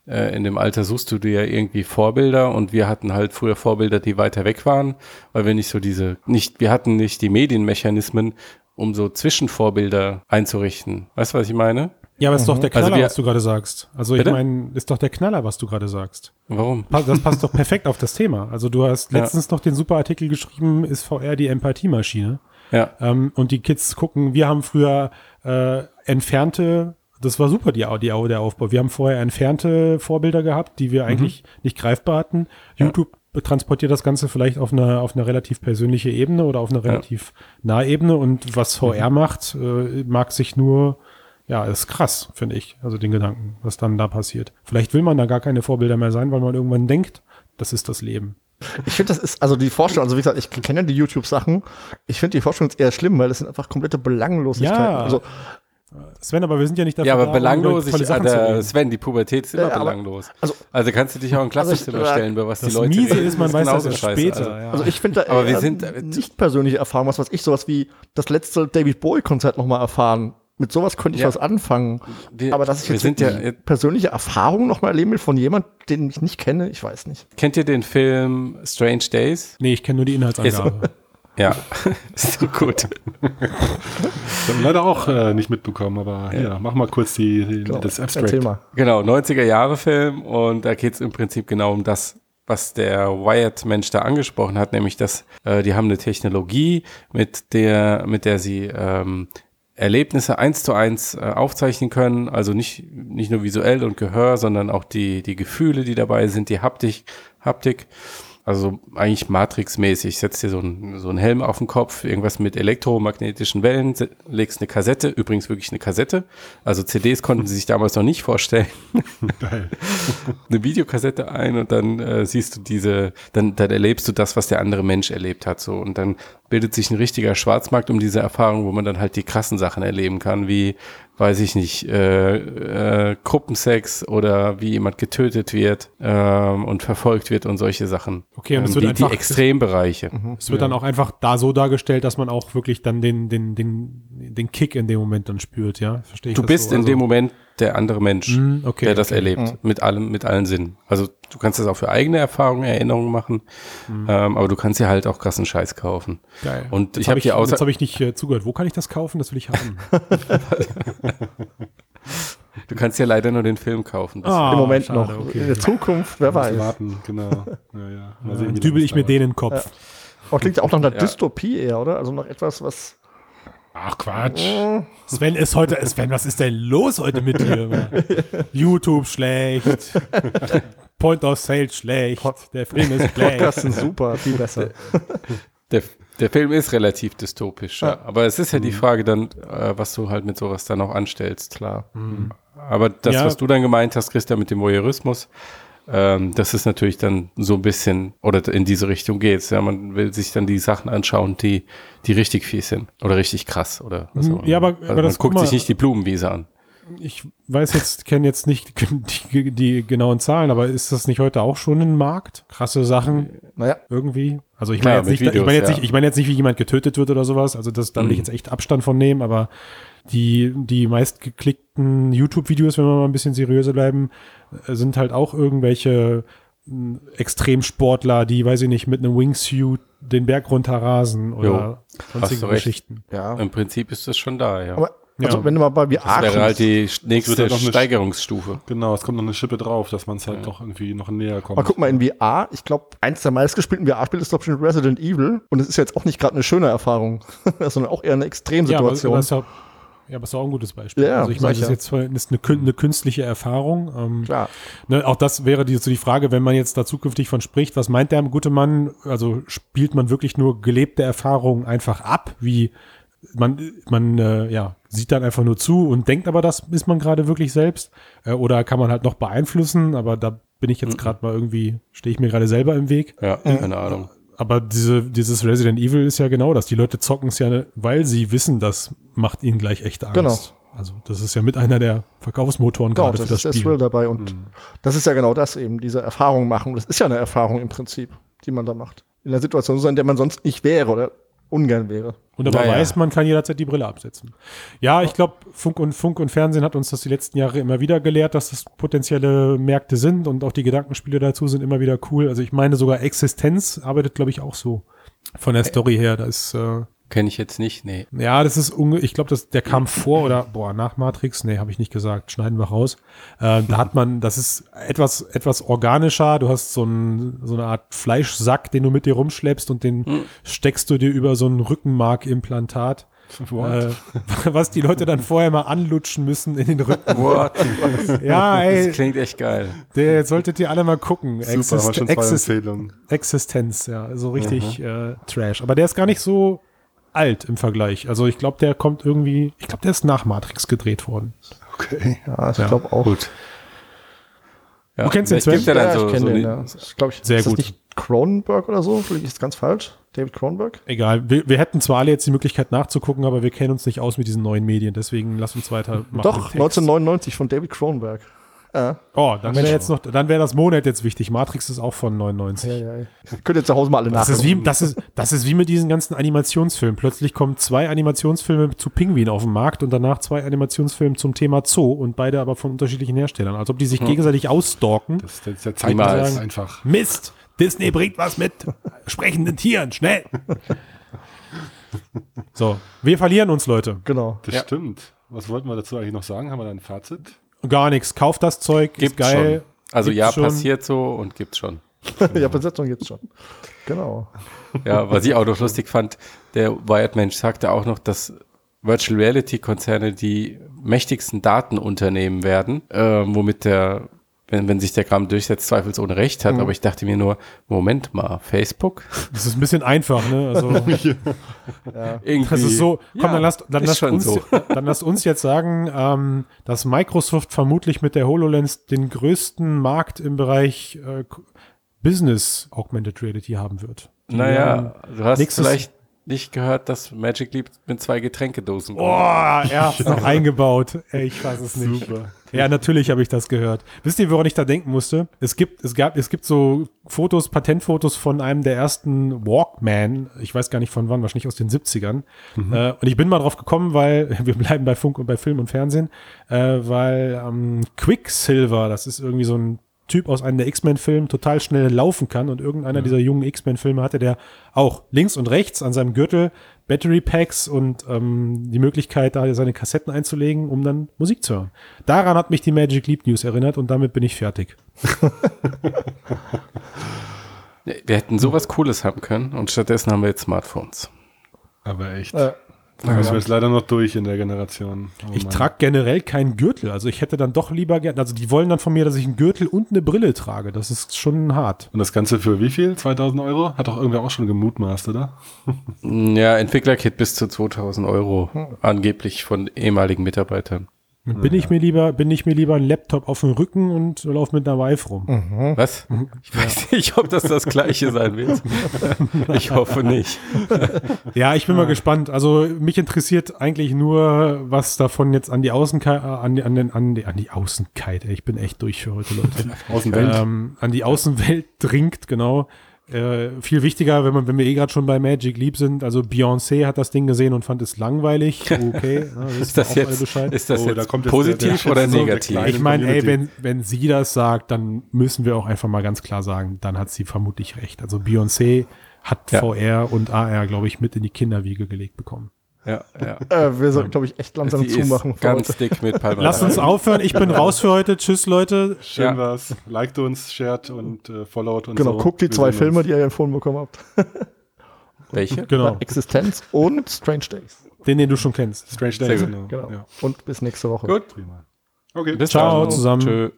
Äh, in dem Alter suchst du dir ja irgendwie Vorbilder und wir hatten halt früher Vorbilder, die weiter weg waren, weil wir nicht so diese, nicht, wir hatten nicht die Medienmechanismen, um so Zwischenvorbilder einzurichten. Weißt du, was ich meine? Ja, aber ist doch der Also Knaller, wir- was du gerade sagst. Also ich Bitte? meine, ist doch der Knaller, was du gerade sagst. Warum? Das passt doch perfekt auf das Thema. Also du hast [LAUGHS] Ja. letztens noch den super Artikel geschrieben, ist VR die Empathiemaschine? Ja. Ähm, und die Kids gucken, wir haben früher äh, entfernte, das war super, die, die, der Aufbau. Wir haben vorher entfernte Vorbilder gehabt, die wir eigentlich nicht greifbar hatten. YouTube transportiert das Ganze vielleicht auf eine, auf eine relativ persönliche Ebene oder auf eine relativ nahe Ebene. Und was VR macht, äh, mag sich nur, ja, ist krass, finde ich. Also den Gedanken, was dann da passiert. Vielleicht will man da gar keine Vorbilder mehr sein, weil man irgendwann denkt, das ist das Leben. Ich finde, das ist, also die Vorstellung, also wie gesagt, ich kenne ja die YouTube-Sachen. Ich finde die Vorstellung jetzt eher schlimm, weil das sind einfach komplette Belanglosigkeiten. Ja. Also Sven, aber wir sind ja nicht dafür Ja, aber da, um belanglos, tolle ich, äh. Sven, die Pubertät ist immer Ja, aber- belanglos. also- Also, kannst du dich auch in Klassenzimmer Also ich- stellen, über was Das die Leute Miese reden, ist, man weiß das später. Also, ja. Also ich finde da Aber wir eher sind, äh, nicht persönliche Erfahrungen, was weiß ich, sowas wie das letzte David Bowie-Konzert nochmal erfahren. Mit sowas könnte ich Ja. was anfangen. wir, Aber dass ich jetzt sind ja, wirklich persönliche Erfahrungen nochmal erleben will von jemand, den ich nicht kenne, ich weiß nicht. kennt ihr den Film Strange Days? Nee, ich kenne nur die Inhaltsangabe. Ja, [LAUGHS] ist so gut. Ich habe leider auch äh, nicht mitbekommen, aber hier, mach mal kurz die, die das Erzähl Abstract. mal. Genau, 90er Jahre Film und da geht es im Prinzip genau um das, was der Wired-Mensch da angesprochen hat, nämlich dass äh, die haben eine Technologie, mit der, mit der sie ähm, Erlebnisse eins zu eins äh, aufzeichnen können, also nicht, nicht nur visuell und Gehör, sondern auch die, die Gefühle, die dabei sind, die Haptik, Haptik. Also eigentlich Matrix-mäßig. Setzt dir so einen so einen Helm auf den Kopf, irgendwas mit elektromagnetischen Wellen, legst eine Kassette, übrigens wirklich eine Kassette. Also CDs konnten sie sich damals noch nicht vorstellen. [LAUGHS] [LAUGHS] Geil. eine Videokassette ein und dann äh, siehst du diese, dann, dann erlebst du das, was der andere Mensch erlebt hat. So und dann bildet sich ein richtiger Schwarzmarkt um diese Erfahrung, wo man dann halt die krassen Sachen erleben kann, wie, weiß ich nicht, äh, äh, Gruppensex oder wie jemand getötet wird ähm, und verfolgt wird und solche Sachen. Okay, und es ähm, wird die, die einfach- Extrembereiche. Es wird dann auch einfach da so dargestellt, dass man auch wirklich dann den, den, den, den Kick in dem Moment dann spürt, ja? Verstehe ich Du bist so? in Also- dem Moment der andere Mensch, Mhm, okay, der das okay. erlebt, mit allem, mit allen Sinnen. Also du kannst das auch für eigene Erfahrungen, Erinnerungen machen, Mhm. ähm, aber du kannst dir halt auch krassen Scheiß kaufen. Geil. Und Jetzt ich hab habe hier außer, Jetzt habe ich nicht äh, zugehört. Wo kann ich das kaufen? Das will ich haben. [LAUGHS] du kannst ja leider nur den Film kaufen. Das- Ah, Im Moment schade, noch. okay. In der Zukunft, wer weiß. warten, genau. Ja, ja. Mal sehen, dübel ich mir den in den Kopf. Aber klingt ja auch nach einer Ja. Dystopie eher, oder? Also noch etwas, was. Ach Quatsch. Sven ist heute, Sven, was ist denn los heute mit dir? [LAUGHS] YouTube schlecht. Point of Sale schlecht. Der Film ist [LAUGHS] schlecht. Podcasts sind super, viel besser. Der, der Film ist relativ dystopisch, ja. aber es ist ja Mhm. die Frage dann, äh, was du halt mit sowas dann auch anstellst. Klar. Aber das, Ja. was du dann gemeint hast, Christian, mit dem Voyeurismus, ähm, das ist natürlich dann so ein bisschen, oder in diese Richtung geht's. Ja, man will sich dann die Sachen anschauen, die, die richtig fies sind oder richtig krass oder was Mhm, auch immer. ja, aber- also aber man das- guckt sich mal- nicht die Blumenwiese an. Ich weiß jetzt, kenne jetzt nicht die, die genauen Zahlen, aber ist das nicht heute auch schon ein Markt? Krasse Sachen Naja, irgendwie? Also ich meine jetzt, nicht, ich meine jetzt ja. nicht, ich meine jetzt nicht, wie jemand getötet wird oder sowas. Also das, da will ich Mhm. jetzt echt Abstand von nehmen, aber die, die meistgeklickten YouTube-Videos, wenn wir mal ein bisschen seriöser bleiben, sind halt auch irgendwelche mh, Extremsportler, die, weiß ich nicht, mit einem Wingsuit den Berg runterrasen oder sonstige du recht. Geschichten. ja. Im Prinzip ist das schon da, ja. Aber also, Ja. wenn du mal bei VR das wäre halt die nächste halt noch Steigerungsstufe. Genau, es kommt noch eine Schippe drauf, dass man es halt doch irgendwie noch näher kommt. Aber guck mal, in VR, ich glaube, eins der meistgespielten VR-Spiele ist, glaube ich, Resident Evil. Und es ist jetzt auch nicht gerade eine schöne Erfahrung, [LAUGHS] sondern auch eher eine Ja, aber, Extremsituation. aber ja, aber ist auch ein gutes Beispiel. Ja, also ich meine, das ist jetzt ist eine, kün- eine künstliche Erfahrung. Ähm, Klar. Ne, auch das wäre die, so die Frage, wenn man jetzt da zukünftig von spricht, was meint der gute Mann? Also spielt man wirklich nur gelebte Erfahrungen einfach ab, wie man, man äh, ja, sieht dann einfach nur zu und denkt aber, das ist man gerade wirklich selbst? Äh, oder kann man halt noch beeinflussen? Aber da bin ich jetzt gerade mal irgendwie, stehe ich mir gerade selber im Weg. Ja, keine Ahnung. Aber diese, dieses Resident Evil ist ja genau das. Die Leute zocken es ja, weil sie wissen, das macht ihnen gleich echte Angst. Genau. Also das ist ja mit einer der Verkaufsmotoren Genau, gerade das für ist das der Spiel. Thrill dabei. Und das ist ja genau das eben, diese Erfahrung machen. Das ist ja eine Erfahrung im Prinzip, die man da macht. In der Situation sein, in der man sonst nicht wäre oder ungern wäre. Und aber Naja. weiß, man kann jederzeit die Brille absetzen. Ja, ich glaube, Funk und Funk und Fernsehen hat uns das die letzten Jahre immer wieder gelehrt, dass das potenzielle Märkte sind und auch die Gedankenspiele dazu sind immer wieder cool. Also ich meine sogar Existenz arbeitet, glaube ich, auch so von der Story her. Da ist äh, Kenne ich jetzt nicht, nee. ja, das ist unge ich glaube, das der kam vor oder boah nach Matrix. Nee, habe ich nicht gesagt. Schneiden wir raus. Äh, da hat man, das ist etwas etwas organischer. Du hast so, ein, so eine Art Fleischsack, den du mit dir rumschleppst und den steckst du dir über so ein Rückenmarkimplantat. Äh, [LAUGHS] was die Leute dann vorher mal anlutschen müssen in den Rücken. What? Ja, Das ey, klingt echt geil. der solltet ihr alle mal gucken. Super, Exist schon zwei Exist Empfehlungen. Existenz, ja, so richtig äh, Trash. Aber der ist gar nicht so alt im Vergleich. Also ich glaube, der kommt irgendwie, ich glaube, der ist nach Matrix gedreht worden. Okay. Ja, ich glaube auch. Gut. Ja, Du kennst den Sven? ja dann ja, so, ich kenne so den, ja. Das ist, glaub ich, Sehr ist das gut. nicht Cronenberg oder so. Vielleicht ist ganz falsch. David Cronenberg. Egal, wir, wir hätten zwar alle jetzt die Möglichkeit nachzugucken, aber wir kennen uns nicht aus mit diesen neuen Medien, deswegen lass uns weiter machen. Doch, mit Text. 1999 von David Cronenberg. Ja, Oh, dann wäre jetzt noch, dann wäre das Monat jetzt wichtig. Matrix ist auch von 99. ja, ja. Könnt ihr zu Hause mal alle Das ist, wie, das, ist, das ist wie mit diesen ganzen Animationsfilmen. Plötzlich kommen zwei Animationsfilme zu Pinguin auf den Markt und danach zwei Animationsfilme zum Thema Zoo und beide aber von unterschiedlichen Herstellern. Als ob die sich gegenseitig ausstalken. Das ist der- Niemals. Zeitgeist einfach. Mist! Disney bringt was mit sprechenden Tieren, schnell! So, wir verlieren uns, Leute. Genau. Das Ja. stimmt. Was wollten wir dazu eigentlich noch sagen? Haben wir da ein Fazit? Gar nichts. Kauft das Zeug, Gibt's ist geil. schon. Also Gibt's ja, schon. passiert so und gibt's schon. [LAUGHS] ja, Besetzung jetzt schon. Genau. Ja, was ich auch noch lustig fand, der Wired-Mensch sagte auch noch, dass Virtual Reality-Konzerne die mächtigsten Datenunternehmen werden, äh, womit der, wenn, wenn sich der Kram durchsetzt, zweifelsohne recht hat. Aber ich dachte mir nur, Moment mal, Facebook? [LAUGHS] Das ist ein bisschen einfach, ne? Also, [LAUGHS] Irgendwie. das ist so, komm, Ja, dann lasst, dann lasst, uns, so. [LAUGHS] dann lasst uns jetzt sagen, ähm, dass Microsoft vermutlich mit der HoloLens den größten Markt im Bereich äh, Business Augmented Reality haben wird. Die Naja, du hast vielleicht nicht gehört, dass Magic Leap mit zwei Getränkedosen Oh, er hat's noch eingebaut. Ey, ich weiß es nicht. Super. Ja, natürlich habe ich das gehört. Wisst ihr, woran ich da denken musste? Es gibt, es gab, es gibt so Fotos, Patentfotos von einem der ersten Walkman. Ich weiß gar nicht von wann, wahrscheinlich aus den 70ern. Äh, und ich bin mal drauf gekommen, weil [LAUGHS] wir bleiben bei Funk und bei Film und Fernsehen, äh, weil ähm, Quicksilver, das ist irgendwie so ein Typ aus einem der X-Men-Filmen total schnell laufen kann und irgendeiner dieser jungen X-Men-Filme hatte, der auch links und rechts an seinem Gürtel Battery Packs und ähm, die Möglichkeit, da seine Kassetten einzulegen, um dann Musik zu hören. Daran hat mich die Magic Leap News erinnert und damit bin ich fertig. [LAUGHS] Wir hätten sowas Cooles haben können und stattdessen haben wir jetzt Smartphones. Aber echt. Äh, Da müssen wir jetzt leider noch durch in der Generation. Oh Ich trage generell keinen Gürtel. Also ich hätte dann doch lieber gern, also die wollen dann von mir, dass ich einen Gürtel und eine Brille trage. Das ist schon hart. Und das Ganze für wie viel? 2000 Euro? Hat doch irgendwer auch schon gemutmaßt, oder? Ja, Entwicklerkit bis zu 2000 Euro, angeblich von ehemaligen Mitarbeitern. Bin ich mir lieber, bin ich mir lieber ein Laptop auf dem Rücken und laufe mit einer Wife rum. Was? Ich weiß nicht, ob das das gleiche sein wird. [LAUGHS] Ich hoffe nicht. [LAUGHS] Ja, ich bin mal gespannt. Also mich interessiert eigentlich nur, was davon jetzt an die Außenkeit, an die, an den, an die, an die Außenkeit, ey, ich bin echt durch für heute, Leute. [LAUGHS] Außenwelt. ähm, an die Außenwelt dringt, genau. Äh, viel wichtiger, wenn, man, wenn wir eh gerade schon bei Magic Leap sind. Also Beyoncé hat das Ding gesehen und fand es langweilig. Okay, [LAUGHS] na, Ist das jetzt, Bescheid. ist das Oh, da jetzt kommt jetzt positiv der- der oder negativ? kleine- ich meine, ey, wenn, wenn sie das sagt, dann müssen wir auch einfach mal ganz klar sagen, dann hat sie vermutlich recht. Also Beyoncé hat Ja. VR und AR, glaube ich, mit in die Kinderwiege gelegt bekommen. Ja, ja. äh, wir sollten, glaube ich, echt langsam Die zumachen. ganz heute. dick mit [LAUGHS] Palma. Lass uns aufhören. Ich bin raus für heute. Tschüss, Leute. Schön Ja. war's. Liked uns, shared und äh, followed und Genau, so. guckt die Wir zwei Filme, uns. die ihr empfohlen bekommen habt. [LAUGHS] Welche? [LAUGHS] Genau. Existenz und Strange Days. Den, den du schon kennst. Strange Days. Genau. Genau. Ja, Und bis nächste Woche. Gut. prima. Okay. Bis Ciao dann. zusammen. Tschö.